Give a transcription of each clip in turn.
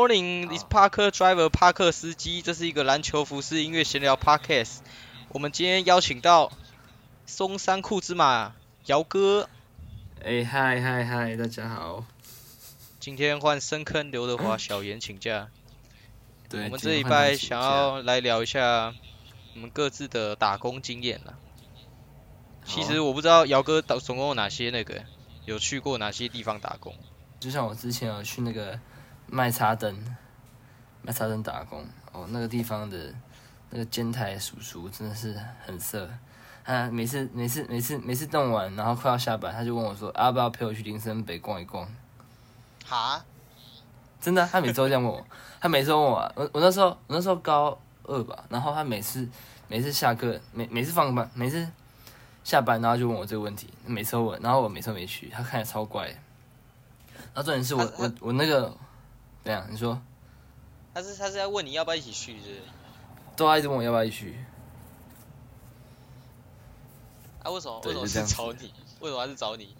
Morning, this Parker driver 帕克司机，这是一个篮球服饰音乐闲聊 podcast。我们今天邀请到松山库之马姚哥，哎嗨嗨嗨，大家好。今天换深坑刘德华小严请假。对，我们这礼拜想要来聊一下我们各自的打工经验啦。其实我不知道姚哥总总共有哪些那个有去过哪些地方打工。就像我之前有去那个卖茶灯，卖茶灯打工哦，那个地方的那个监台叔叔真的是很色，他每次每次每次每次弄完，然后快要下班，他就问我说，要不要陪我去林森北逛一逛？哈？真的，他每次都这样问我，他每次问我，我我那时候我那时候高二吧，然后他每次每次下课，每每次放班，每次下班，然后就问我这个问题，每次问，然后我每次都没去，他看起来超怪。然后重点是我我我那个，怎样？你说？他是他是在问你要不要一起去，是？都一直问我要不要一起去。啊？为什么？为什么是找你？为什么还是找你？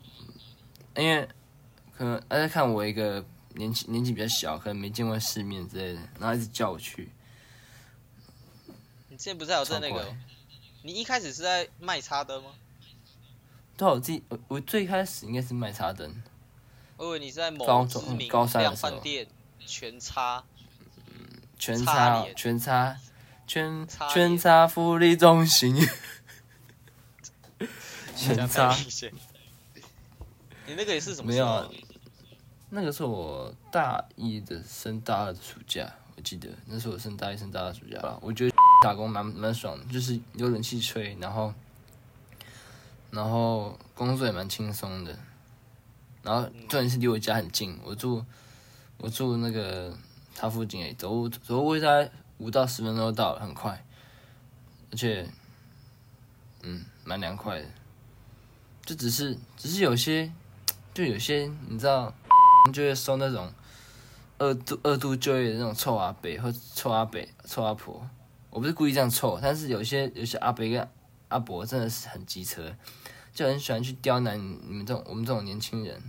因为可能他在看我一个年纪年纪比较小，可能没见过世面之类的，然后一直叫我去。你之前不是还有在那个？你一开始是在卖插灯吗？对，我自己我我最开始应该是卖插灯。我以为你在某知名量饭店全差，全差全差全全差福利中心，全差。你那个也是什么？没有，那个是我大一的升大二的暑假，我记得那是我升大一升大二暑假吧。我觉得 打工蛮蛮爽的，就是有冷气吹，然后然后工作也蛮轻松的。然后重点是离我家很近，我住我住那个他附近诶，走走路大概五到十分钟就到了，很快，而且嗯蛮凉快的，就只是只是有些就有些你知道就会收那种二度二度就业的那种臭阿伯或臭阿伯臭阿婆，我不是故意这样臭，但是有些有些阿伯跟阿伯真的是很机车。就很喜欢去刁难你们这种我们这种年轻人，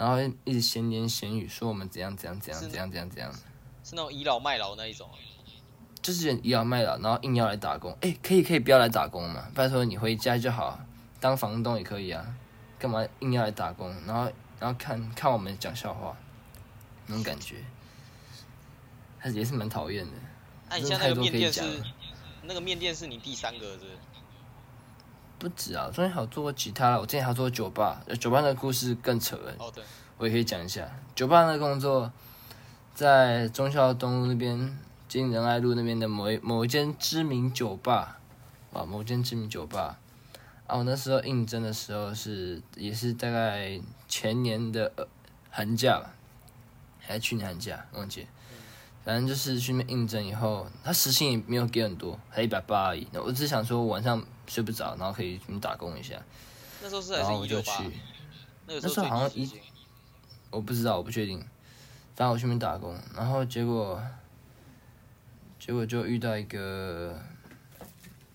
然后一直闲言闲语说我们怎样怎样怎样怎样怎样怎样，是那种倚老卖老那一种，就是倚老卖老，然后硬要来打工。哎，可以可以不要来打工嘛？拜托你回家就好，当房东也可以啊，干嘛硬要来打工？然后然后看看我们讲笑话，那种感觉，还是也是蛮讨厌的。那你现在那个面店是那个面店是你第三个是？不止啊，中间还有做过其他，我之前还做过酒吧，酒吧的故事更扯哦，对，我也可以讲一下。酒吧那工作，在忠孝东路那边，经仁爱路那边的某一某一间知名酒吧，啊，某间知名酒吧。啊，我那时候应征的时候是，也是大概前年的寒假吧，还是去年寒假，忘记。反正就是去那边应征以后，他时薪也没有给很多，才一百八而已。那我只想说晚上睡不着，然后可以去打工一下。那时候是还是一六八？那时候好像一，我不知道，我不确定。反正我去那边打工，然后结果，结果就遇到一个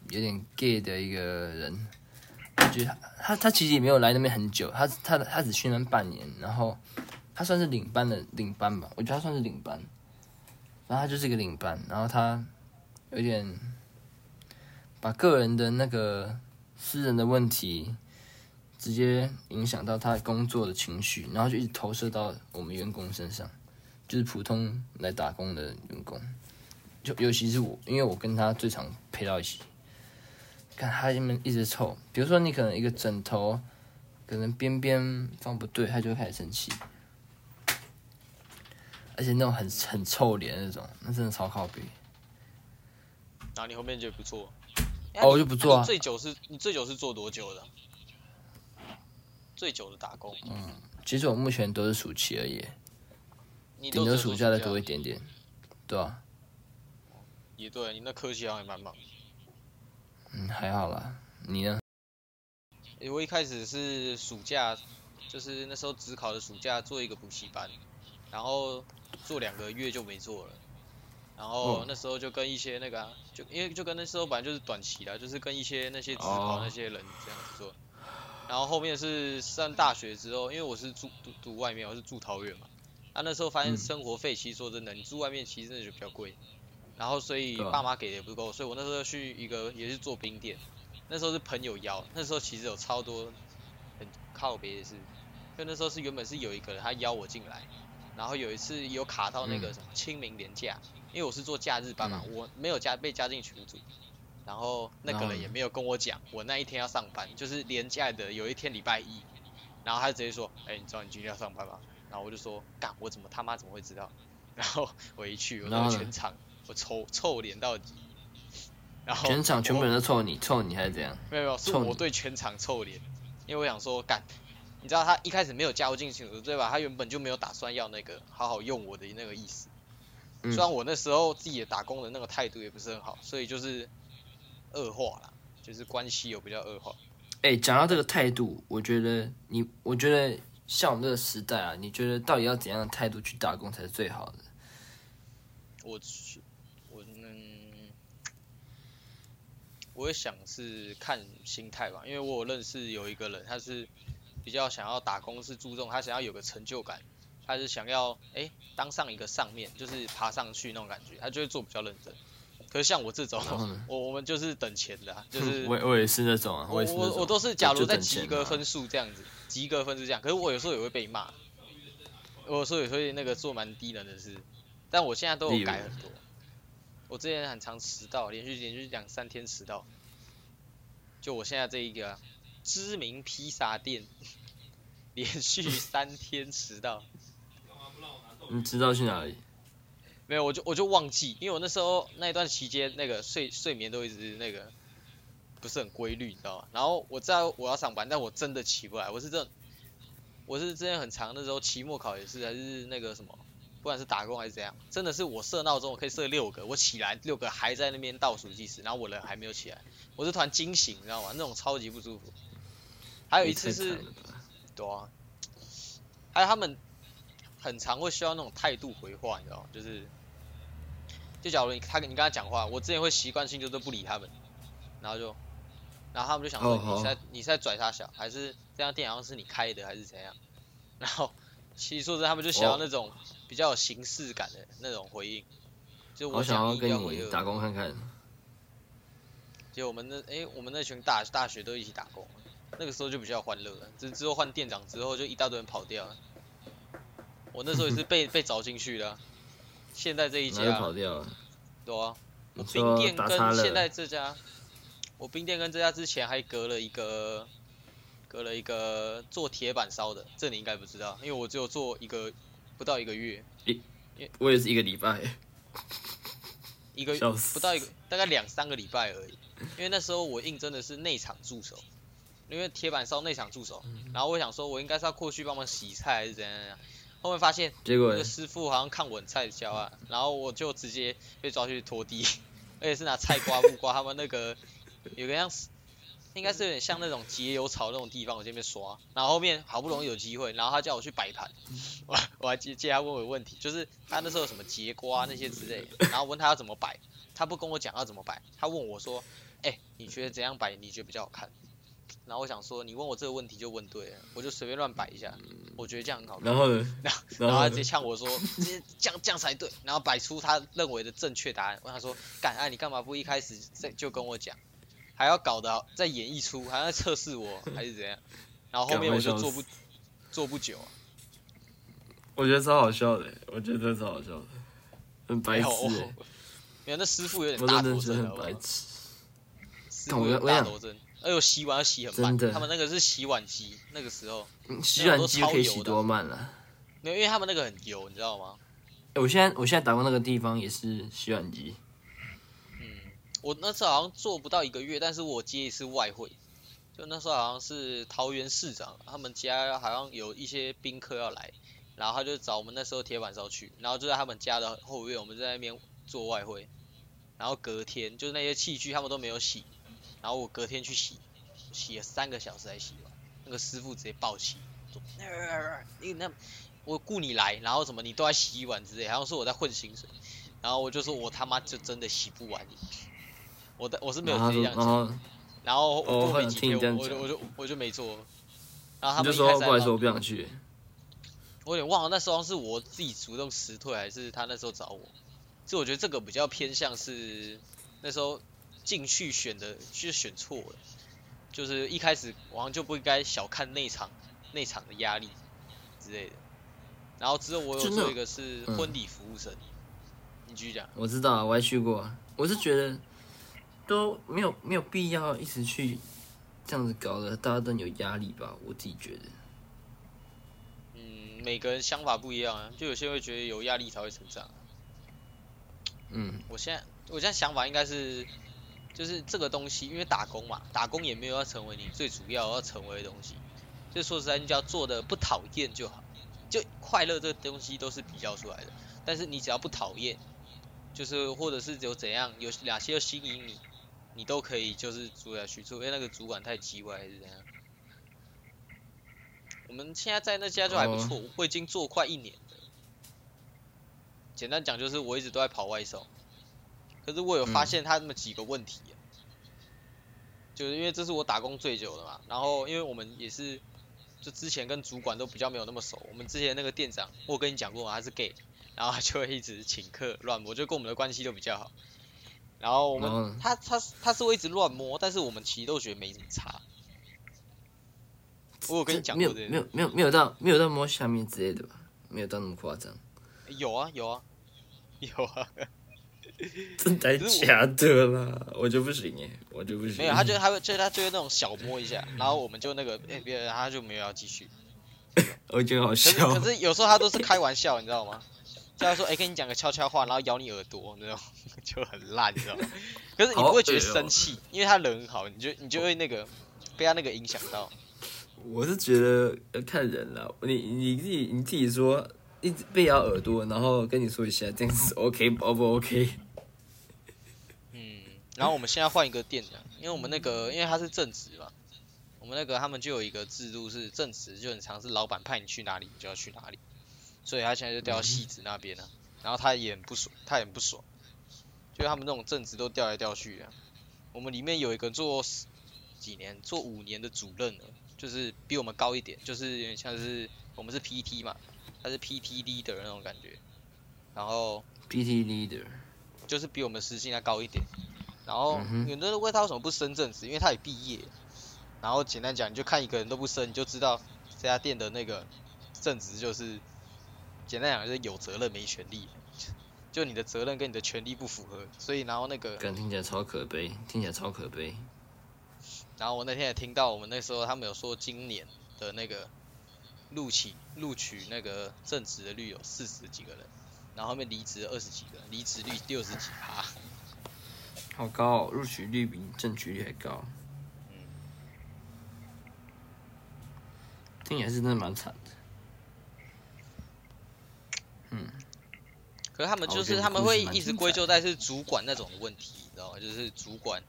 有点 gay 的一个人。我觉得他他其实也没有来那边很久，他他他只去那边半年，然后他算是领班的领班吧，我觉得他算是领班。然后他就是一个领班，然后他有点把个人的那个私人的问题直接影响到他工作的情绪，然后就一直投射到我们员工身上，就是普通来打工的员工，就尤其是我，因为我跟他最常陪到一起，看他们一直臭，比如说你可能一个枕头可能边边放不对，他就会开始生气。而且那种很很臭脸那种，那真的超靠背。然后你后面就不错，哦，我就不做啊。最久是你最久是做多久的？最久的打工？嗯，其实我目前都是暑期而已，顶多暑假再多一点点，对啊。也对，你那科技好像也蛮忙。嗯，还好啦。你呢？我一开始是暑假，就是那时候只考的暑假，做一个补习班，然后。做两个月就没做了，然后那时候就跟一些那个，就因为就跟那时候本来就是短期的，就是跟一些那些职考那些人这样子做，然后后面是上大学之后，因为我是住读读外面，我是住桃园嘛，啊，那时候发现生活费其实说真的，你住外面其实真的就比较贵。然后所以爸妈给的也不够，所以我那时候去一个也是做冰店，那时候是朋友邀，那时候其实有超多很靠别的事，就那时候是原本是有一个人他邀我进来，然后有一次有卡到那个嗯。什么清明年假，因为我是做假日班嘛，我没有加被加进群组，然后那个人也没有跟我讲我那一天要上班，就是连假的有一天礼拜一，然后他就直接说，哎、你知道你今天要上班吗？然后我就说，干，我怎么他妈怎么会知道？然后我一去，我全场我臭臭脸到底，然后全场全部人都臭你，臭你还是怎样？没有没有，是我对全场臭脸，因为我想说，干，你知道他一开始没有加入进群组对吧？他原本就没有打算要那个好好用我的那个意思。嗯虽然我那时候自己的打工的那个态度也不是很好，所以就是恶化了，就是关系有比较恶化。哎、讲到这个态度，我觉得你，我觉得像我们这个时代啊，你觉得到底要怎样的态度去打工才是最好的？我去，我嗯，我也想是看心态吧，因为我有认识有一个人，他是比较想要打工，是注重他想要有个成就感，他是想要哎、当上一个上面，就是爬上去那种感觉，他就会做比较认真。可是像我这种我我们就是等钱的、啊，就是我我也是那种啊，我我我都是假如在及格分数这样子，及格分数这样，可是我有时候也会被骂，我有时候也会那个做蛮低能的事，但我现在都有改很多。我之前很常迟到，连续连续两三天迟到，就我现在这一个啊、知名披萨店，连续三天迟到，你知道去哪里？没有我就我就忘记，因为我那时候那一段期间那个睡睡眠都一直那个不是很规律，你知道吗？然后我知道我要上班，但我真的起不来，我是真的，我是之前很长的时候期末考也是，还是那个什么，不管是打工还是怎样，真的是我设闹钟我可以设六个，我起来六个还在那边倒数计时，然后我人还没有起来，我是突然惊醒，你知道吗？那种超级不舒服。还有一次是对啊，还有他们很常会需要那种态度回话，你知道吗？就是，就假如你他跟你跟他讲话，我之前会习惯性就是不理他们，然后就，然后他们就想说你是在你是在拽他小，还是这家店好像是你开的还是怎样？然后其实说真的，他们就想要哦那种比较有形式感的那种回应，就我想要跟你。打工看看。就我们那诶，我们那群大大学都一起打工，那个时候就比较欢乐了。只之后换店长之后，就一大堆人跑掉了。我那时候也是被 被找进去的啊。现在这一家，跑掉了。对啊，我冰店跟现在这家，我冰店跟这家之前还隔了一个，隔了一个做铁板烧的，这你应该不知道，因为我只有做一个不到一个月，一我也是一个礼拜，一个 不到一个，大概两三个礼拜而已。因为那时候我应征的是内场助手，因为铁板烧内场助手，嗯然后我想说我应该是要过去帮忙洗菜还是怎样怎样，后面发现结果那个师傅好像看我很菜教啊，然后我就直接被抓去拖地，而且是拿菜瓜木瓜他们那个 有个样子，应该是有点像那种节油槽那种地方，我这边刷，然后后面好不容易有机会，然后他叫我去摆盘，我 我还接接他问我问题，就是他那时候有什么节瓜那些之类的，然后问他要怎么摆，他不跟我讲要怎么摆，他问我说，哎、你觉得怎样摆你觉得比较好看？然后我想说，你问我这个问题就问对了，我就随便乱摆一下，我觉得这样很好看。然后呢？然后他直接呛我说，这样这样才对，然后摆出他认为的正确答案。我想说，干啊，你干嘛不一开始在就跟我讲，还要搞得再演绎出，还要测试我还是怎样？然后后面我就做不做不久啊，我觉得超好笑的，我觉得真的超好笑的，很白痴哎，没有那师傅有点我大头真的觉得很症好不好？白痴。师傅有我我想点大头症，哎呦洗碗要洗很慢，真的。他们那个是洗碗机，那个时候。嗯洗碗机可以洗多慢了？没有，因为他们那个很油，你知道吗？欸我现在我现在打工那个地方也是洗碗机，嗯，我那次好像做不到一个月，但是我接一次外汇，就那时候好像是桃园市长，他们家好像有一些宾客要来，然后他就找我们那时候铁板烧去，然后就在他们家的后院，我们在那边做外汇，然后隔天就是那些器具他们都没有洗，然后我隔天去洗，洗了三个小时才洗完，那个师傅直接暴气，说你那我雇你来，然后什么你都在洗碗之类，好像说我在混薪水。然后我就说我他妈就真的洗不完，我的我是没有这样讲，然后我想没几天我我就我就我就没做，然后他们就们一开始还说我不想去，我有点忘了那时候是我自己主动辞退，还是他那时候找我。就我觉得这个比较偏向是那时候进去选的，就是选错了。就是一开始好像就不应该小看内场内场的压力之类的。然后之后我有做一个是婚礼服务生，你继续讲。我知道啊，我还去过。我是觉得都没有没有必要一直去这样子搞的，大家都有压力吧？我自己觉得。嗯，每个人想法不一样啊，就有些会觉得有压力才会成长。嗯，我现在我现在想法应该是，就是这个东西，因为打工嘛，打工也没有要成为你最主要要成为的东西。就说实在，你只要做的不讨厌就好。就快乐这个东西都是比较出来的，但是你只要不讨厌，就是或者是有怎样，有哪些吸引你，你都可以就是做下去，除非那个主管太叽歪还是怎样。我们现在在那家就还不错，我已经做快一年了。简单讲就是我一直都在跑外送，可是我有发现他那么几个问题，就是因为这是我打工最久的嘛，然后因为我们也是。就之前跟主管都比较没有那么熟，我们之前那个店长，我跟你讲过嘛，他是 gay，然后他就会一直请客乱摸，就跟我们的关系都比较好。然后我们他他他是会一直乱摸，但是我们其实都觉得没什么差。我有跟你讲过的，没有没有没有到没有到摸下面之类的吧，没有到那么夸张。有啊有啊有啊。真的假的啦？我就不行耶，我就不行。没有，他就他会，就他就会那种小摸一下，然后我们就那个，哎，别，他就没有要继续。我觉得好笑。可是有时候他都是开玩笑，你知道吗？就他说，哎，跟你讲个悄悄话，然后咬你耳朵那种，就很烂，你知道吗？可是你不会觉得生气，因为他人很好，你就你就会那个被他那个影响到。我是觉得要看人了，你你自己你自己说，一直被咬耳朵，然后跟你说一下，这样子 OK 不不 OK？然后我们现在换一个店的，因为我们那个，因为他是正职嘛，我们那个他们就有一个制度是正职就很常是老板派你去哪里你就要去哪里，所以他现在就调到戏子那边了，然后他也很不爽，他也很不爽，就他们那种正职都调来调去的，我们里面有一个做几年做五年的主任了，就是比我们高一点，就是有点像是我们是 PT 嘛，他是 PT leader 那种感觉，然后 PT leader 就是比我们时薪要高一点。然后有的人问他为什么不升正职，因为他也毕业。然后简单讲，你就看一个人都不升，你就知道这家店的那个正职就是，简单讲就是有责任没权利，就你的责任跟你的权利不符合，所以然后那个。听起来超可悲，听起来超可悲。然后我那天也听到我们那时候他们有说今年的那个录取录取那个正职的率有四十几个人，然后后面离职二十几个，离职率六十几趴。好高哦，录取率比正取率还高。嗯，听起来是真的蛮惨的。嗯，可是他们就是他们会一直归咎在是主管那种的问题，你知道吗？就是主管，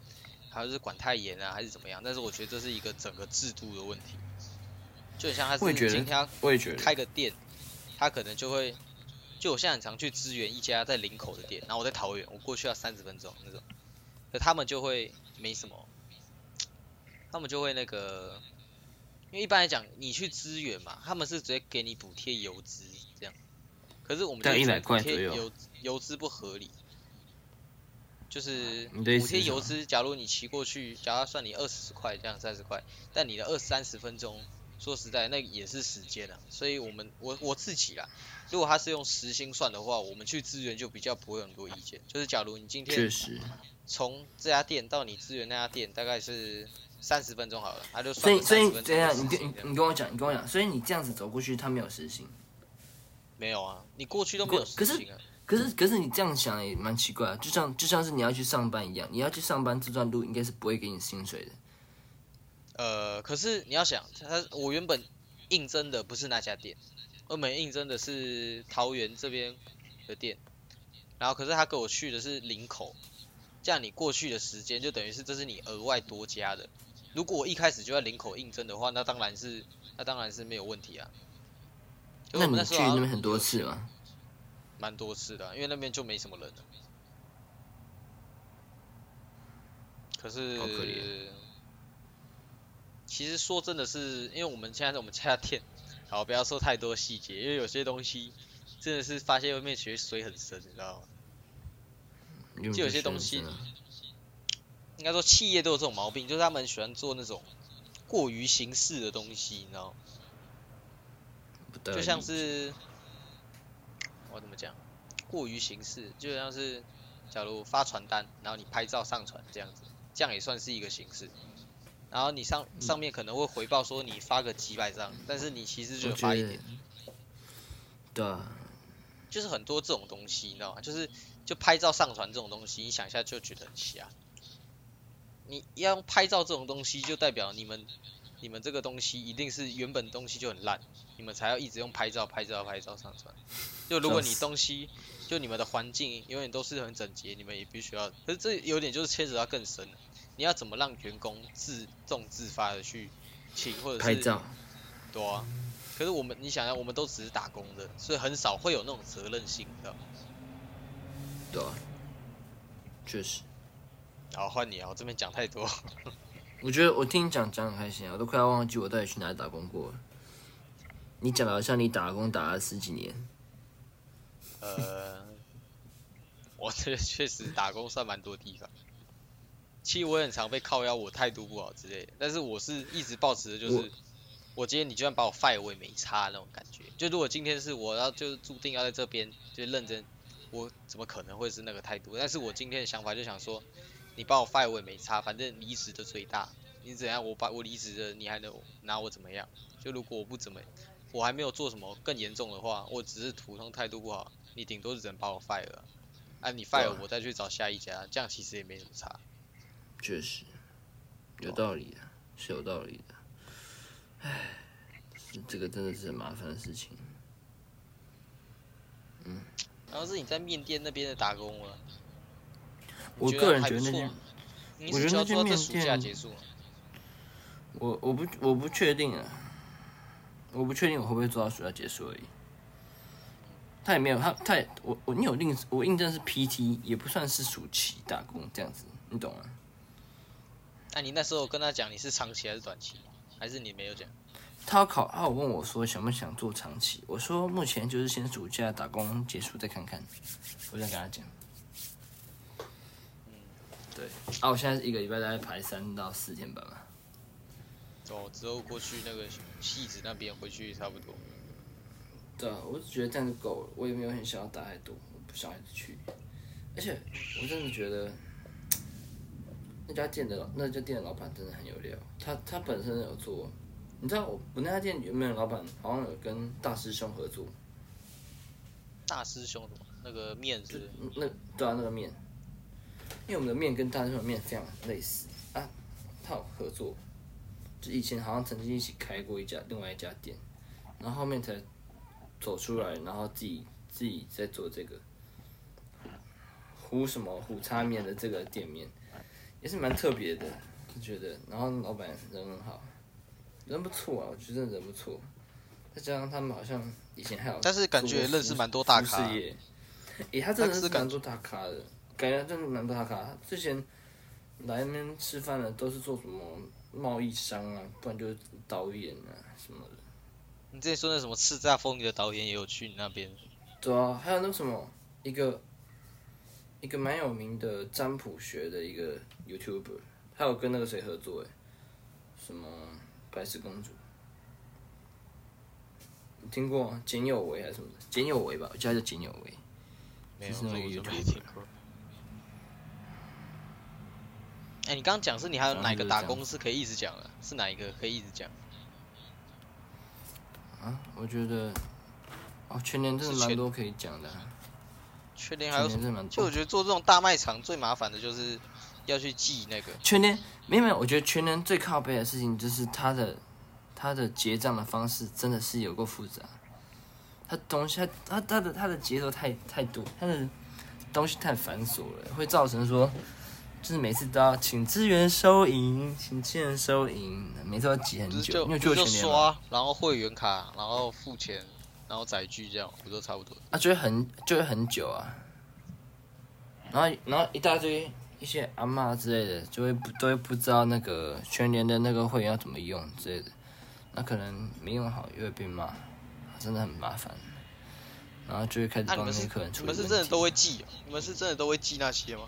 还是管太严啊，还是怎么样？但是我觉得这是一个整个制度的问题。就很像他是今天我也觉得开个店，他可能就会，就我现在很常去支援一家在林口的店，然后我在桃园，我过去要三十分钟那种。可他们就会没什么，他们就会那个，因为一般来讲，你去支援嘛，他们是直接给你补贴油资这样。可是我们补贴油油资不合理，就是补贴油资，假如你骑过去，假如算你二十块这样三十块，但你的二三十分钟，说实在那也是时间啊。所以我们我我自己啦，如果他是用时薪算的话，我们去支援就比较不会很多意见。就是假如你今天确实。从这家店到你支援那家店大概是三十分钟好了，他就算所以所以等下你跟你你跟我讲，你跟我讲，所以你这样子走过去，他没有实行？没有啊，你过去都没有实行啊。可是可是你这样想也蛮奇怪，就像就像是你要去上班一样，你要去上班这段路应该是不会给你薪水的。呃，可是你要想，他我原本应征的不是那家店，我们应征的是桃园这边的店，然后可是他给我去的是林口。这样你过去的时间就等于是这是你额外多加的。如果我一开始就在领口应征的话，那当然是那当然是没有问题啊。那你去那边很多次吗？蛮多次的，因为那边就没什么人了。可是，可其实说真的是，因为我们现在在我们家店好，不要说太多细节，因为有些东西真的是发现外面其实水很深，你知道吗？就有些东西，应该说企业都有这种毛病，就是他们喜欢做那种过于形式的东西，你知道吗？就像是我怎么讲，过于形式，就像是假如发传单，然后你拍照上传这样子，这样也算是一个形式。然后你上上面可能会回报说你发个几百张，但是你其实就发一点。对啊。就是很多这种东西，你知道吗？就是就拍照上传这种东西，你想一下就觉得很瞎。你要用拍照这种东西，就代表你们你们这个东西一定是原本东西就很烂，你们才要一直用拍照、拍照、拍照上传。就如果你东西就你们的环境永远都是很整洁，你们也必须要。可是这有点就是牵扯到更深了。你要怎么让员工自动自发的去请或者是拍照？对啊。可是我们你想想，我们都只是打工的，所以很少会有那种责任心，知道吗？对啊。确实。好，换你啊！我这边讲太多。我觉得我听你讲讲很开心啊，我都快要忘记我到底去哪里打工过了。你讲的好像你打工打了十几年。呃，我这确实打工算蛮多地方。其实我很常被靠腰，我态度不好之类的。但是我是一直保持的就是，我今天你就算把我 fire，我也没差那种感觉。就如果今天是我要就是注定要在这边就认真，我怎么可能会是那个态度？但是我今天的想法就想说。你把我 fire 我也没差，反正离职的最大，你怎样我把我离职了，你还能拿我怎么样？就如果我不怎么，我还没有做什么更严重的话，我只是普通态度不好，你顶多是只能把我 fire，了啊你 fire 我再去找下一家，这样其实也没什么差。确实，有道理的，是有道理的。唉，这个真的是很麻烦的事情。嗯。然后是你在面店那边的打工了。我个人觉得那间，我觉得那间面店，我我不我不确定啊，我不确定我会不会做到暑假结束而已。他也没有他他也我我你有印我印证是 PT 也不算是暑期打工这样子，你懂吗？那你那时候跟他讲你是长期还是短期，还是你没有讲？他考他有问我说想不想做长期，我说目前就是先暑假打工结束再看看，我再跟他讲。对，啊，我现在一个礼拜大概排三到四天班吧。哦，之后过去那个戏子那边回去差不多。对啊，我只觉得这样就够了，我也没有很想要打太多，我不想一直去。而且我真的觉得那家店的那家店的老板真的很有料，他他本身有做，你知道我我那家店原本老板好像有跟大师兄合作。大师兄？那个面是？那对啊，那个面。因为我们的面跟大师兄的面非常类似啊，他有合作，就以前好像曾经一起开过一家另外一家店，然后后面才走出来，然后自己自己在做这个胡什么胡叉面的这个店面，也是蛮特别的，就觉得，然后老板人很好，人不错啊，我觉得人不错，再加上他们好像以前还有，但是感觉认识蛮多大咖，诶，他真的是蛮多大咖的。感觉真的蛮多大咖，之前来那边吃饭的都是做什么贸易商啊，不然就是导演啊什么的。你之前说那什么叱咤风云的导演也有去你那边？对啊，还有那什么一个一个蛮有名的占卜学的一个 YouTuber，他有跟那个谁合作诶？什么白雪公主？你听过简有为还是什么的？简有为吧，我叫他简有为。没有，我没听过。哎，你刚刚讲是你还有哪个打工是可以一直讲的？是哪一个可以一直讲？啊，我觉得，哦，全年真的蛮多可以讲的。全年还有什么？就我觉得做这种大卖场最麻烦的就是要去记那个。全年没有没有，我觉得全年最靠背的事情就是他的他的结账的方式真的是有够复杂。他东西他他他的他的节奏太太多，他的东西太繁琐了，会造成说。就是每次都要请资源收银，请资源收银，每次都要挤很久。因为就刷，然后会员卡，然后付钱，然后载具这样，不都差不多？啊，就会很就会很久啊。然后然后一大堆一些阿妈之类的，就会不都会不知道那个全年的那个会员要怎么用之类的。那可能没用好又会被骂，真的很麻烦。然后就会开始帮那些客人处理你们是真的都会记？你们是真的都会记那些吗？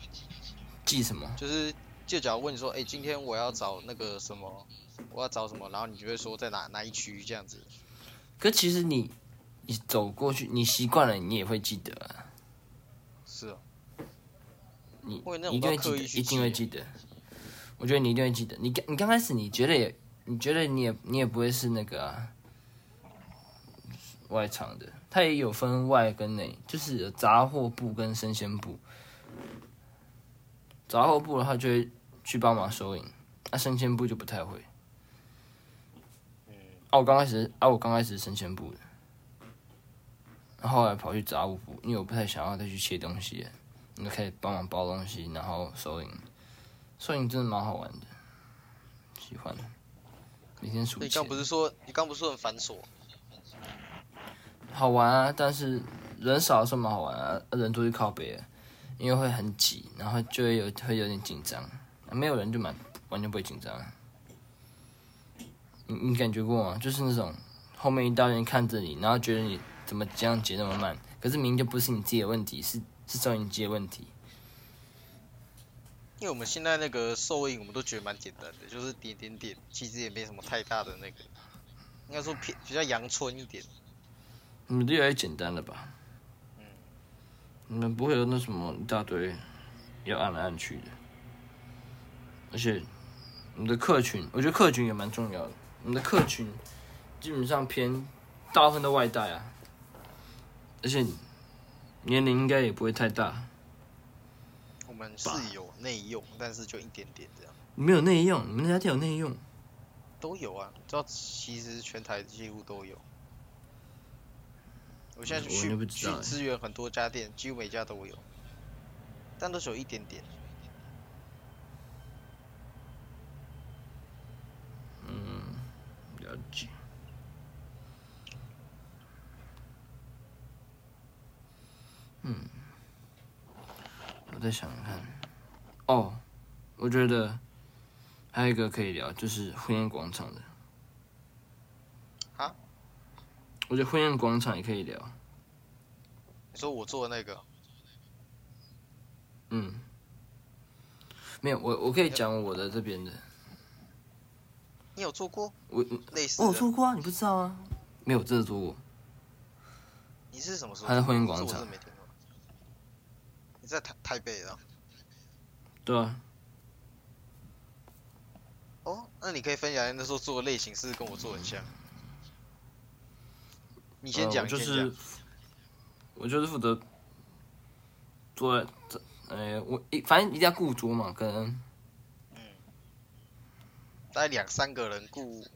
记什么？就是就假如问你说，哎，今天我要找那个什么，我要找什么，然后你就会说在哪哪一区这样子。可其实你你走过去，你习惯了，你也会记得。啊。你一定会记得，一定会记得。我觉得你一定会记得。你刚你刚开始你觉得也，你觉得你也你也不会是那个外场的。它也有分外跟内，就是杂货部跟生鲜部。杂货部的话就会去帮忙收银，那生鲜部就不太会。啊，我刚开始啊，我刚开始生鲜部的，然后来跑去杂物部，因为我不太想要再去切东西，就可以帮忙包东西，然后收银。收银真的蛮好玩的，喜欢。每天数钱。你刚不是说你刚不是说很繁琐？好玩啊，但是人少的时候蛮好玩啊，人多就靠北，因为会很挤，然后就会有会有点紧张。没有人就蛮完全不会紧张。你你感觉过吗？就是那种后面一大人看着你，然后觉得你怎么这样结那么慢，可是明明就不是你自己的问题，是是收音机的问题。因为我们现在那个收音，我们都觉得蛮简单的，就是点点点，其实也没什么太大的那个，应该说偏比较阳春一点。你们越来越简单了吧？嗯，你们不会有那什么一大堆要按来按去的，而且你的客群，我觉得客群也蛮重要的。你的客群基本上偏大部分都外带啊，而且年龄应该也不会太大。我们是有内用，但是就一点点这样。没有内用，你们家店有内用？都有啊，知道其实全台几乎都有。我现在去去支援很多家店，几乎每家都有，但都是有一点点。嗯，了解。嗯，我再想想看。哦，我觉得还有一个可以聊，就是婚宴广场的。啊我觉得婚宴广场也可以聊。你说我做的那个？嗯，没有，我我可以讲我的这边的。你有做过？我类似。我有做过啊，你不知道啊？没有，真的做过。你是什么时候？他在婚宴广场。你在台台北啊？对啊。哦，那你可以分享那时候做的类型是跟我做很像。你先讲，就是我就是负责坐在这，呃，我一反正一定要顾桌嘛，可能，嗯，大概两三个人雇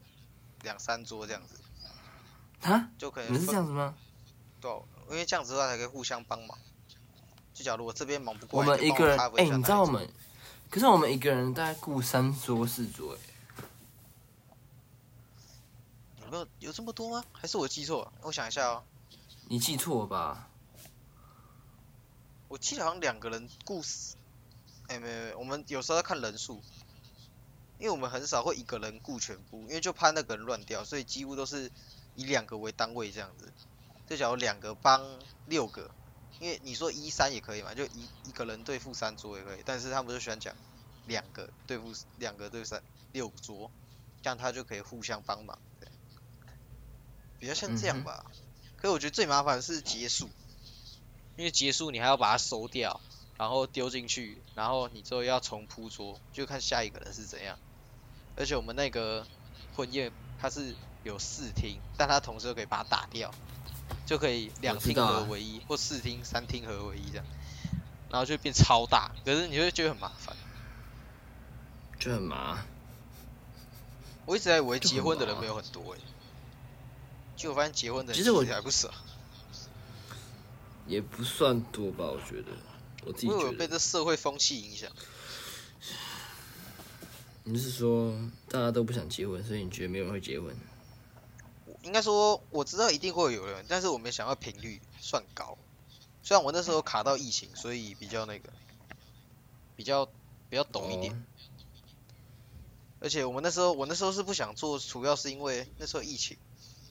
两三桌这样子，啊？就可能是这样子吗？对，因为这样子的话才可以互相帮忙。就假如我这边忙不过来，我们一个人，哎，你知道我们，可是我们一个人大概顾三桌四桌，哎。有有这么多吗？还是我记错？我想一下哦。你记错吧？我记得好像两个人顾四。哎，没没，我们有时候要看人数，因为我们很少会一个人顾全部，因为就怕那个人乱掉，所以几乎都是以两个为单位这样子。就假如两个帮六个，因为你说一三也可以嘛，就一一个人对付三桌也可以，但是他们就喜欢讲两个对付两个对三六桌，这样他就可以互相帮忙。比较像这样吧，可是我觉得最麻烦的是结束，因为结束你还要把它收掉，然后丢进去，然后你之后要重铺桌，就看下一个人是怎样。而且我们那个婚宴它是有四厅，但它同时又可以把它打掉，就可以两厅合为一，或四厅、三厅合为一这样，然后就变超大，可是你会觉得很麻烦，就很麻。我一直在以为结婚的人没有很多诶。就我发现结婚的人其实我还不少，也不算多吧，我觉得，我自己觉得被这社会风气影响。你是说大家都不想结婚，所以你觉得没有人会结婚？应该说我知道一定会有人，但是我没想到频率算高。虽然我那时候卡到疫情，所以比较那个，比较比较懂一点。而且我们那时候我那时候是不想做，主要是因为那时候疫情，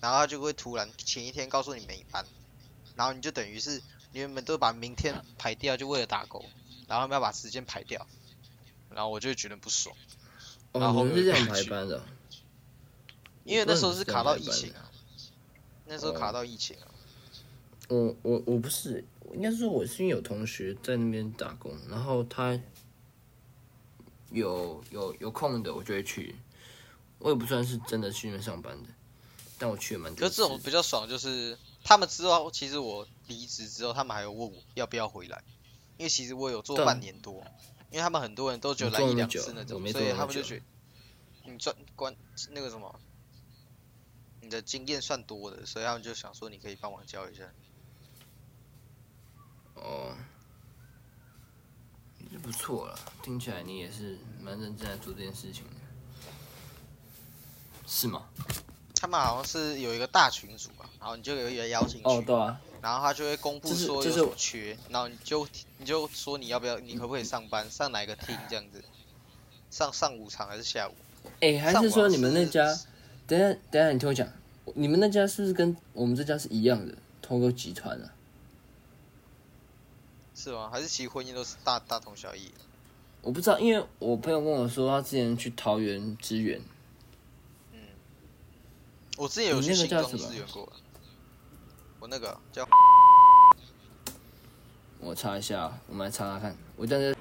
然后他就会突然前一天告诉你没班，然后你就等于是你原本都把明天排掉，就为了打工，然后他们要把时间排掉，然后我就觉得不爽，然哦，后你们是这样排班的哦，因为那时候是卡到疫情啊，那时候卡到疫情啊，我我我不是，应该说我是因为有同学在那边打工，然后他有有有空的，我就会去。我也不算是真的去那边上班的，但我去了蛮多次。可是这种比较爽，就是他们知道，其实我离职之后，他们还有问我要不要回来，因为其实我有做半年多，因为他们很多人都只有来一两次那种，所以他们就觉得你赚关那个什么，你的经验算多的，所以他们就想说你可以帮忙教一下。哦，也不错了，听起来你也是蛮认真在做这件事情的，是吗？他们好像是有一个大群组吧，然后你就有一个邀请去，哦，对啊，然后他就会公布说有什么缺，然后你就你就说你要不要，你可不可以上班，上哪个厅这样子，上上午场还是下午？哎、还是说你们那家？等下，等下，你听我讲，你们那家是不是跟我们这家是一样的？同个集团啊？是吗？还是其实婚姻都是大大同小异？我不知道，因为我朋友跟我说，他之前去桃园支援，嗯我之前有那个去新庄叫什么支援过，我那个叫我查一下，我们来查查看。我这样子，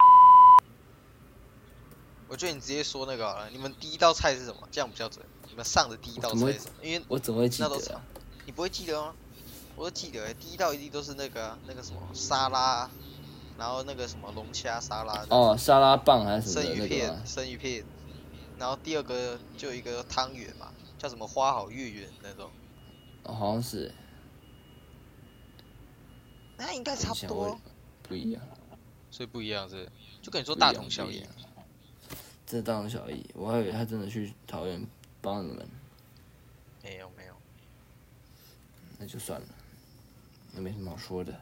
我觉得你直接说那个好了，你们第一道菜是什么？这样比较准。你们上的第一道菜是什么？因为我怎么会记那都是得啊？你不会记得吗？我都记得欸，第一道一定都是那个啊那个什么沙拉，然后那个什么龙虾沙拉，哦，沙拉棒还是什生鱼么的那个片？生鱼片，然后第二个就有一个汤圆嘛，叫什么花好月圆那种，哦，好像是，那应该差不多，不一样，所以不一样是是，就跟你说大同小异。这大同小异，我还以为他真的去桃园帮你们，没有没有，那就算了，那没什么好说的。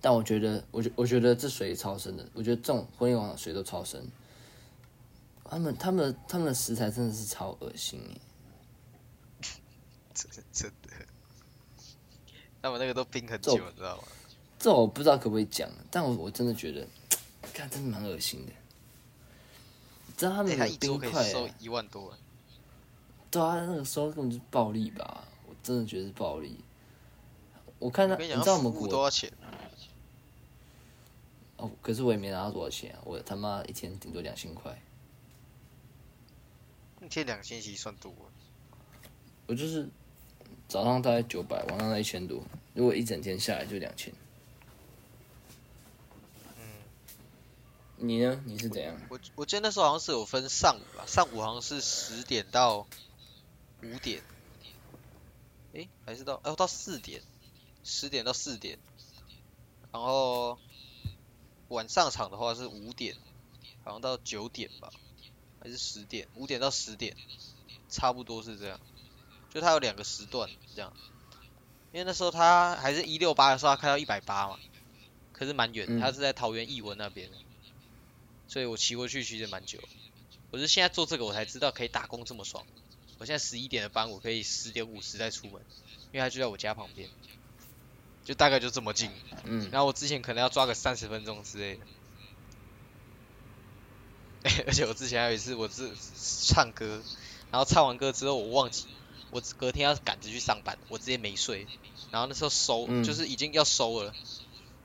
但我觉得，我觉我觉得这水超深的，我觉得这种婚姻网的水都超深。他们他们他们的食材真的是超恶心耶 真的真的，他们那个都冰很这久，你知道吗？这我不知道可不可以讲，但我我真的觉得，看真的蛮恶心的。你知道他们的一桌可以冰块、收一万多，对啊，那个时候根本就是暴利吧，我真的觉得是暴利。我看他，你，你知道我们服务多少钱？哦，可是我也没拿到多少钱啊，我他妈一天顶多两千块，一天两千其实算多了，我就是早上大概九百，晚上一千多，如果一整天下来就两千。你呢？你是怎样？我我记得那时候好像是有分上午吧，上午好像是十点到五点，诶，还是到哦到四点，十点到四点，然后晚上场的话是五点，好像到九点吧，还是十点，五点到十点，差不多是这样，就它有两个时段这样，因为那时候他还是一六八的时候，他开到一百八嘛，可是蛮远的，嗯它是在桃园艺文那边的。所以我骑过去其实蛮久。我是现在做这个，我才知道可以打工这么爽。我现在十一点的班，我可以十点五十再出门，因为它就在我家旁边，就大概就这么近。嗯，然后我之前可能要抓个三十分钟之类的。而且我之前还有一次，我是唱歌，然后唱完歌之后我忘记，我隔天要赶着去上班，我直接没睡。然后那时候收，嗯就是已经要收了，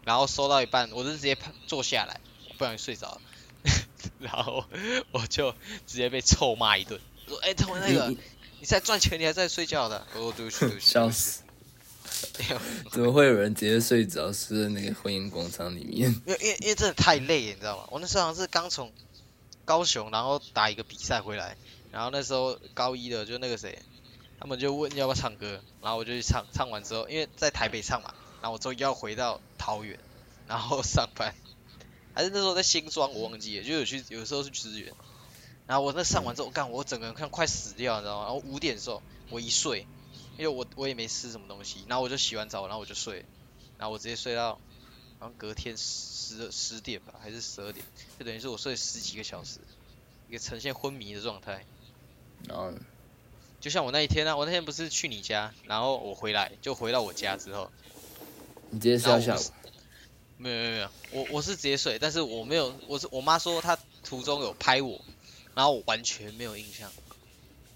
然后收到一半，我就直接趴坐下来，不小心睡着了，然后我就直接被臭骂一顿，说：“哎、他们那个你你在赚钱，你还在睡觉的？”我说：“对不起，对不起。”笑死！怎么会有人直接睡着睡在那个婚姻广场里面？因为因为因为真的太累了，你知道吗？我那时候好像是刚从高雄，然后打一个比赛回来，然后那时候高一的就那个谁，他们就问要不要唱歌，然后我就去唱，唱完之后，因为在台北唱嘛，然后我之后又要回到桃园，然后上班，还是那时候在新庄，我忘记了，就有去有时候去支援，然后我那上完之后，我干我整个人看快死掉，你知道吗？然后五点的时候我一睡，因为我我也没吃什么东西，然后我就洗完澡，然后我就睡，然后我直接睡到。然后隔天十十点吧，还是十二点，就等于是我睡十几个小时，一个呈现昏迷的状态。然后就像我那一天啊，我那天不是去你家，然后我回来就回到我家之后，你直接睡到下午，没有没有没有，我我是直接睡，但是我没有，我是我妈说她途中有拍我，然后我完全没有印象。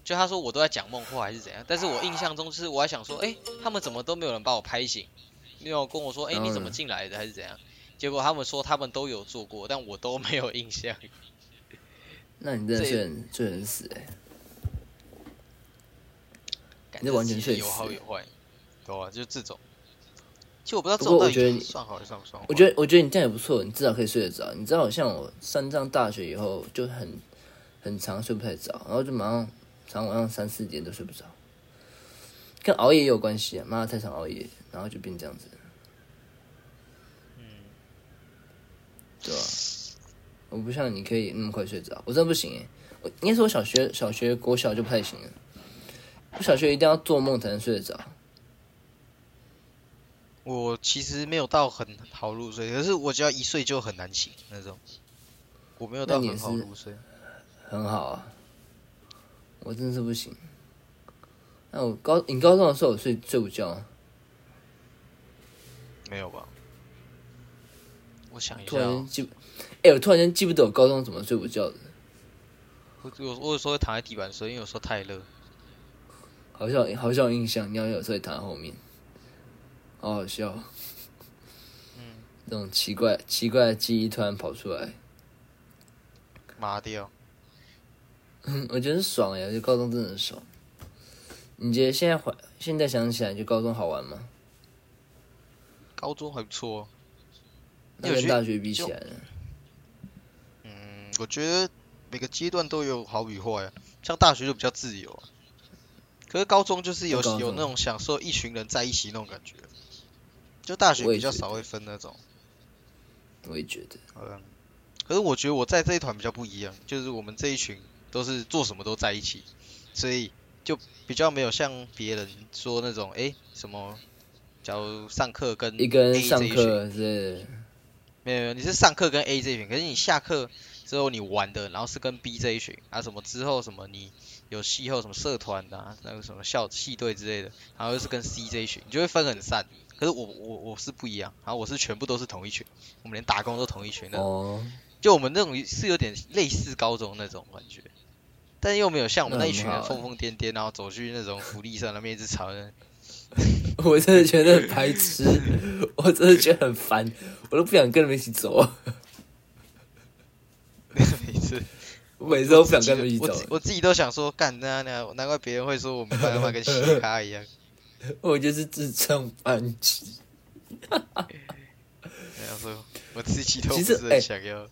就她说我都在讲梦话还是怎样，但是我印象中是我还想说，哎、他们怎么都没有人把我拍醒，没有跟我说，哎、你怎么进来的还是怎样？结果他们说他们都有做过，但我都没有印象。那你真睡很睡人死哎、感你这完全有好有坏，对啊，就这种。其实我不知道这不过种到底我觉得你算好还是算不算。我觉得我觉得你这样也不错，你至少可以睡得着。你知道，像我上上大学以后就很很长睡不太着，然后就马上常晚上三四点都睡不着，跟熬夜也有关系啊。妈的，太常熬夜，然后就变这样子。嗯，对吧、我不像你可以那么快睡着，我真的不行哎。我应该是我小学、小学、国小就不太行了。我小学一定要做梦才能睡得着。我其实没有到很好入睡，可是我只要一睡就很难醒那种。我没有到很好入睡。很好啊，我真的是不行。那我高你高中的时候有睡睡午觉吗？没有吧？我想一下、哦突然间，记，哎、我突然间记不得我高中怎么睡午觉的，我我我有时候会躺在地板睡，因为有时候太热。好像好像有印象，你好像有时候躺在后面，好好笑。嗯，那种奇怪奇怪的记忆突然跑出来，麻掉。我觉得是爽哎，我觉得高中真的很爽。你觉得现在怀现在想起来，就高中好玩吗？高中还不错哦。那跟大学比起来呢？嗯，我觉得每个阶段都有好与坏啊。像大学就比较自由啊，可是高中就是有有那种享受一群人在一起那种感觉。就大学比较少会分那种。我也觉得，嗯，可是我觉得我在这一团比较不一样，就是我们这一群都是做什么都在一起，所以就比较没有像别人说那种，诶什么，假如上课跟一个人 A 上这一群，课之类的，没有没有，你是上课跟 A 这一群，可是你下课之后你玩的，然后是跟 B 这一群，啊什么之后什么你有戏后什么社团啊，那个什么校系队之类的，然后又是跟 C 这一群，你就会分很散。可是我我我是不一样，然后我是全部都是同一群，我们连打工都同一群的。哦，就我们那种是有点类似高中那种感觉，但又没有像我们那那一群人疯疯癫癫，然后走去那种福利社那边一直吵人。我真的觉得很白痴，我真的觉得很烦，我都不想跟他们一起走，每次我每次都不想跟他们一起走我自，我自己都想说，干那那难怪别人会说我们班他妈跟嘻哈一样。我就是自称班级。然后说我自己都不其实是很想要。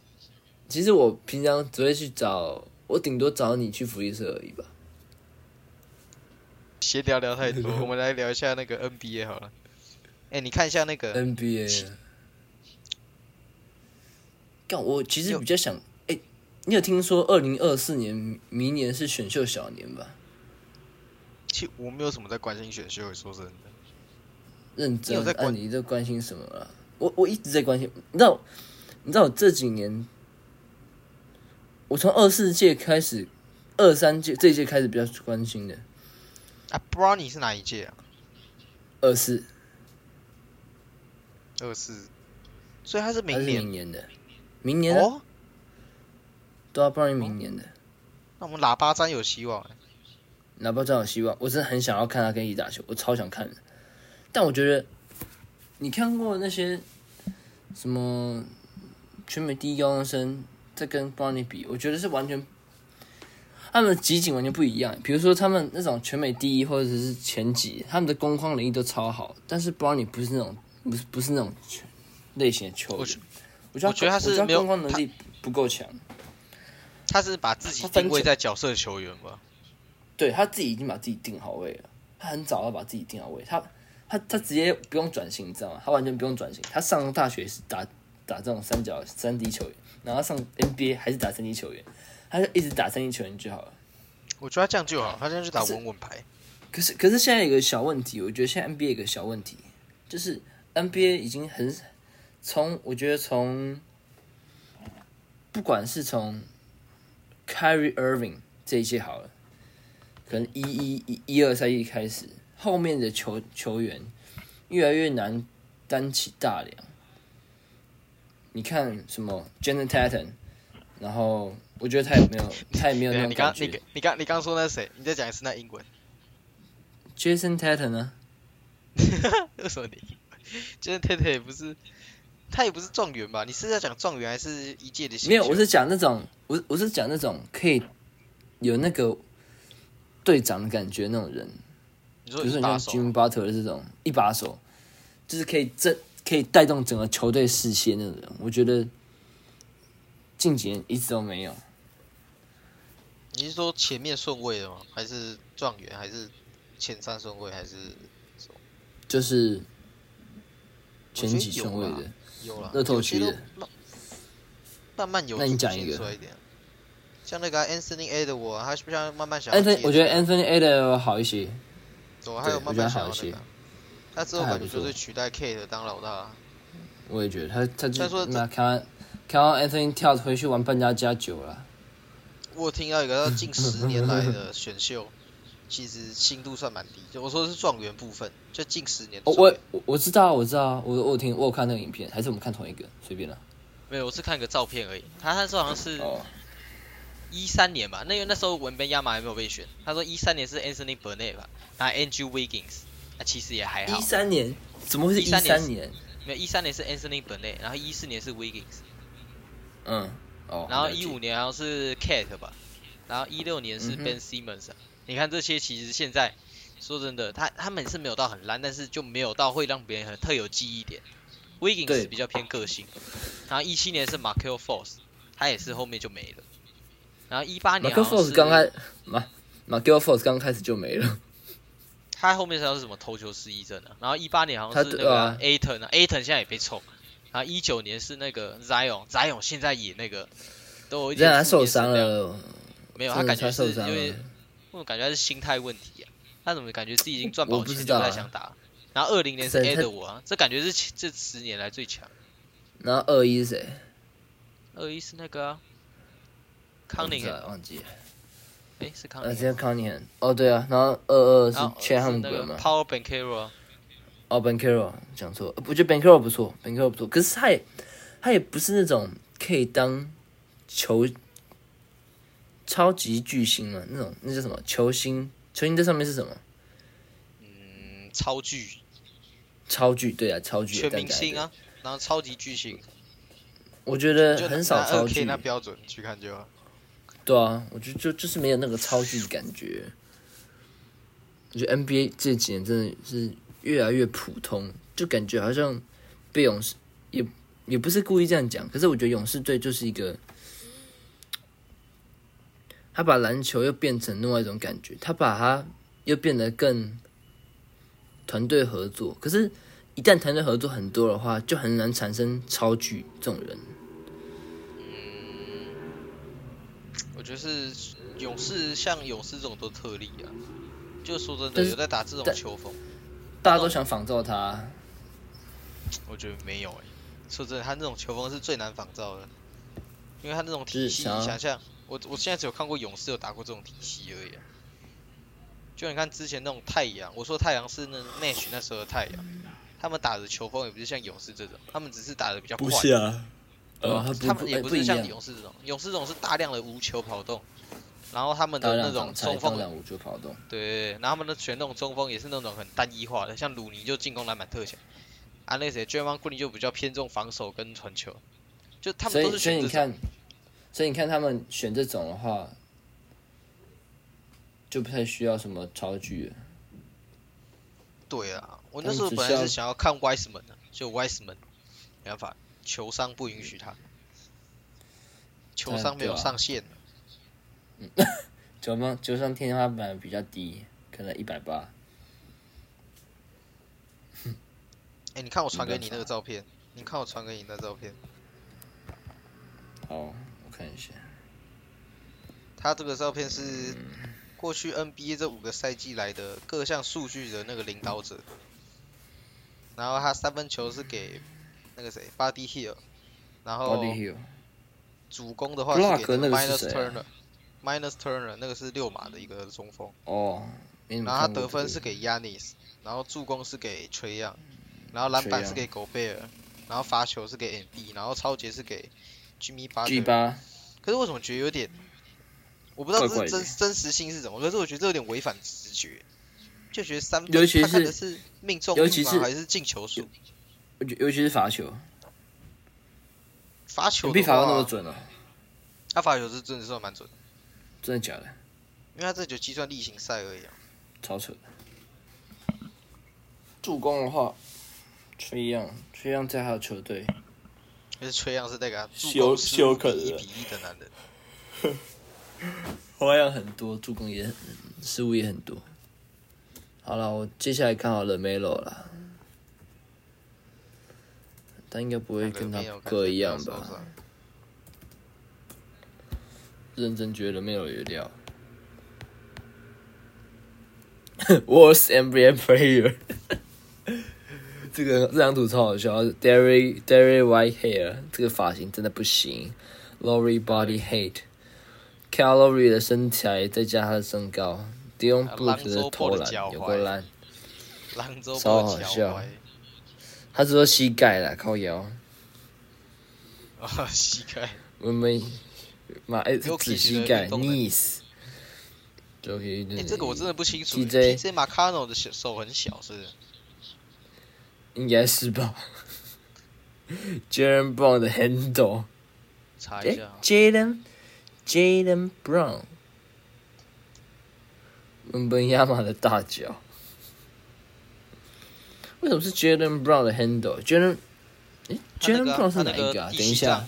其实我平常只会去找，我顶多找你去福利社而已吧。闲聊聊太多，我们来聊一下那个 NBA 好了。哎、你看一下那个，NBA，干我其实比较想，哎、你有听说二零二四年明年是选秀小年吧？其实我没有什么在关心选秀，说真的。认真你有在，关啊，你在关心什么啊？我我一直在关心，你知道，你知道我这几年，我从二四届开始，二三届这一届开始比较关心的，啊 w n i e 是哪一届啊？二四二四，所以他是明年明年的，明年，哦。对啊，不然明年的。那我们喇叭站有希望欸。哪怕真有希望，我真的很想要看他跟伊打球，我超想看的。但我觉得，你看过那些什么全美第一高中生在跟布朗尼比，我觉得是完全他们的集锦完全不一样。比如说他们那种全美第一或者是前几，他们的攻框能力都超好，但是布朗尼不是那种不是不是那种类型的球员我觉。得他是攻框能力不够强。他是把自己定位在角色球员吧？对他自己已经把自己定好位了，他很早要把自己定好位，他他他直接不用转型，你知道吗？他完全不用转型，他上大学是打打这种三角三 D 球员，然后上 NBA 还是打三 D 球员，他就一直打三 D 球员就好了。我觉得他这样就好，他现在就打稳稳牌。可是可是现在有个小问题，我觉得现在 NBA 有个小问题，就是 NBA 已经很从我觉得从不管是从 Kyrie Irving 这一届好了，可能一一一一二赛季开始，后面的球球员越来越难担起大梁。你看什么 Jason Tatum，然后我觉得他也没有，他也没有那种感觉。你你刚你刚说那谁？你再讲一次那英文。Jason Tatum 呢？为什么你英文？Jason Tatum 也不是，他也不是状元吧？你是在讲状元还是一届的？没有，我是讲那种，我我是讲那种可以有那个队长的感觉那种人，你说比如说你像一把手 Jimmy Butler 这种一把手，就是可以这可以带动整个球队士气的那种人，我觉得近几年一直都没有。你是说前面顺位的吗？还是状元？还是前三顺位？还是就是前几顺位的，有了？乐透有些都区的慢慢慢有那讲一个。像那个啊 Anthony Edwards，他是不是要慢慢想 Anthony，我觉得 Anthony a 的好一些，对，还有慢慢想好一些。他之后感觉就是取代 Kate 当老大。我也觉得他他就说那看完看到 Anthony 跳回去玩扮家家酒了，我有听到一个他近十年来的选秀，其实心度算蛮低。就我说的是状元部分，就近十年哦，我。我我知道我知道，我我有听我有看那个影片，还是我们看同一个，随便了。没有，我是看个照片而已。他那时候好像是哦，一三年吧，那个那时候文本亚马还没有被选。他说一三年是 Anthony Burnett 吧，那 Andrew Wiggins，那其实也还好一。三年怎么会是一13年三年？没有一三年是 Anthony Burnett，然后一四年是 Wiggins，嗯，哦，然后一五年好像是 Cat 吧，然后一六年是 Ben Simmons 啊。你看这些其实现在说真的，他他们是没有到很烂，但是就没有到会让别人很特有记忆点。Wiggins 比较偏个性，然后一七年是 Markel Force，他也是后面就没了。然后一八马克年好像 Force 是刚开马马 g i l Force 刚开始就没了，他后面是要是什么投球失忆症啊？然后一八年好像是他那个 Aton 啊，Aton 现在也被冲。然后一九年是那个 Zion，Zion 现在也那个都有一点受伤，了，没有，他感觉是因为。我感觉他是心态问题啊，他怎么感觉自己已经赚饱钱就不太想打？然后二零年是是他 Ed 我啊，这感觉是这十年来最强。然后二一是谁？二一是那个啊康宁我不知道汉，忘记了。哎是康呃，宁汉，现在康宁哦，对啊，然后二二是然后 c h a 是 m 那 b e 个嘛，Paul Bencaro 啊，哦 b e n c a r o 讲错，呃我觉得 b e n c a r o 不错 b e n c a r o 不错，可是他也他也不是那种可以当球超级巨星嘛，那种那叫什么球星？球星在上面是什么？嗯，超巨超巨，对啊，超巨的全明。星啊，然后超级巨星，我觉得很少超巨那，标准去看就好。对啊，我觉得就就是没有那个超巨的感觉。我觉得 NBA 这几年真的是越来越普通，就感觉好像被勇士也也不是故意这样讲，可是我觉得勇士队就是一个，他把篮球又变成另外一种感觉，他把它又变得更团队合作。可是，一旦团队合作很多的话，就很难产生超巨这种人。我觉得是勇士，像勇士这种都特例啊。就说真的，有在打这种球风，大家都想仿照他，我觉得没有哎、说真的，他那种球风是最难仿造的，因为他那种体系，你想象，我我现在只有看过勇士有打过这种体系而已、啊。就你看之前那种太阳，我说太阳是那 Nash 那时候的太阳，他们打的球风也不是像勇士这种，他们只是打的比较快。啊，呃，呃，他他们也不是像勇士这种，勇士这种是大量的无球跑动，然后他们的那种中锋无球跑动。对，然后他们的选那种中锋也是那种很单一化的，像鲁尼就进攻篮板特强，啊那谁 j a m a n Green 就比较偏重防守跟传球，就他们都是选你看，所以你看他们选这种的话，就不太需要什么超巨。对啊，我那时候本来是想要看 Wiseman 的，就 Wiseman 没办法，球商不允许他，球商没有上限。球商球商天花板比较低，可能一百八。哎、你看我传给你那个照片，你看我传给你那照片，好，我看一下。他这个照片是过去 NBA 这五个赛季来的各项数据的那个领导者。然后他三分球是给那个谁，Buddy Hill，然后主攻的话是给那个是 Minus Turner，Minus Turner，那个是六码的一个中锋。哦，然后他得分是给 Yanis，然后助攻是给崔样，然后篮板是给狗贝尔，然后罚球是给 MB，然后超节是给 Jimmy 八。G 八。可是为什么觉得有点？我不知道这真真实性是什么，可是我觉得这有点违反直觉，就觉得三分他看的是命中率吗？还是进球数？尤其是罚球。罚球比罚的那么准哦。他罚球是真的是蛮准。真的假的？因为他这就计算例行赛而已啊。超扯。助攻的话，崔样，崔样在他的球队。而且崔样是那个休休克一比一的男人。花样很多，助攻也很失误也很多。好了，我接下来看好了 Melo 了。他应该不会跟他哥一样吧？认真觉得 Melo 有料。Worst NBA player。这个这张图超好笑，Derry Derry White Hair，这个发型真的不行。Lori Body Hate，Calorie 的身材再加他的身高，Dion Booth 的投篮有够烂，超好笑。他是说膝盖啦，靠腰。啊，膝盖。我们马哎，指膝盖，knees。哎，这个我真的不清楚。TJ Macano 的手很小，是？应该是吧。Jalen Brown 的 handle。查一下。Jalen Jalen Brown。文本亚马的大脚。为什么是 Jalen Brown 的 handle？Jalen，哎，Jalen Brown 是哪一个啊？等一下。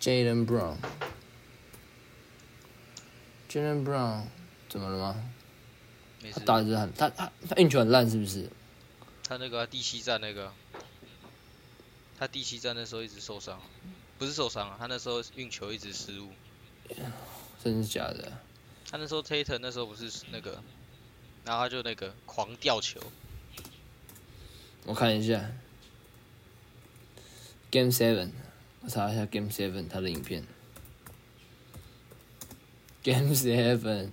Jalen Brown，Jalen Brown 怎么了吗？他打的很，他他他运球很烂是不是？他那个第七站那个，他第七站那时候一直受伤，不是受伤啊，他那时候运球一直失误。真是假的？他那时候 Tater 那时候不是那个。然后他就那个狂吊球，我看一下，Game Seven，我查一下 Game Seven 他的影片，Game Seven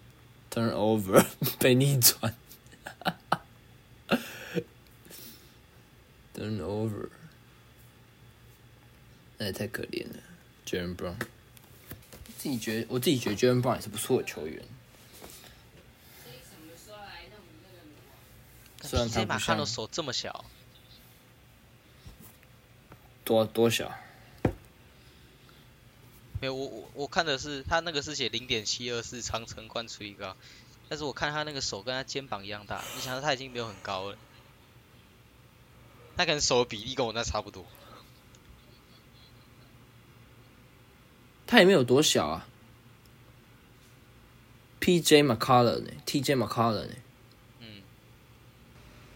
Turnover 被逆转，Turnover，那也太可怜了，Jalen Brown，自己觉得我自己觉得 Jalen Brown 也是不错的球员。虽然他不看到手这么小，多多小？没有，我我我看的是他那个是写零点七二四长城宽垂高，但是我看他那个手跟他肩膀一样大，你想他已经没有很高了，他可能手的比例跟我那差不多。他也没有多小啊，P.J. McCullough 呢？T.J. McCullough 呢？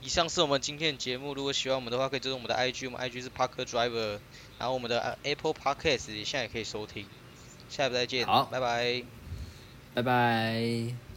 以上是我们今天的节目。如果喜欢我们的话，可以追踪我们的 IG，我们 IG 是 Parker Driver，然后我们的 Apple Podcast 现在也可以收听。下一步再见，好，拜拜，拜拜。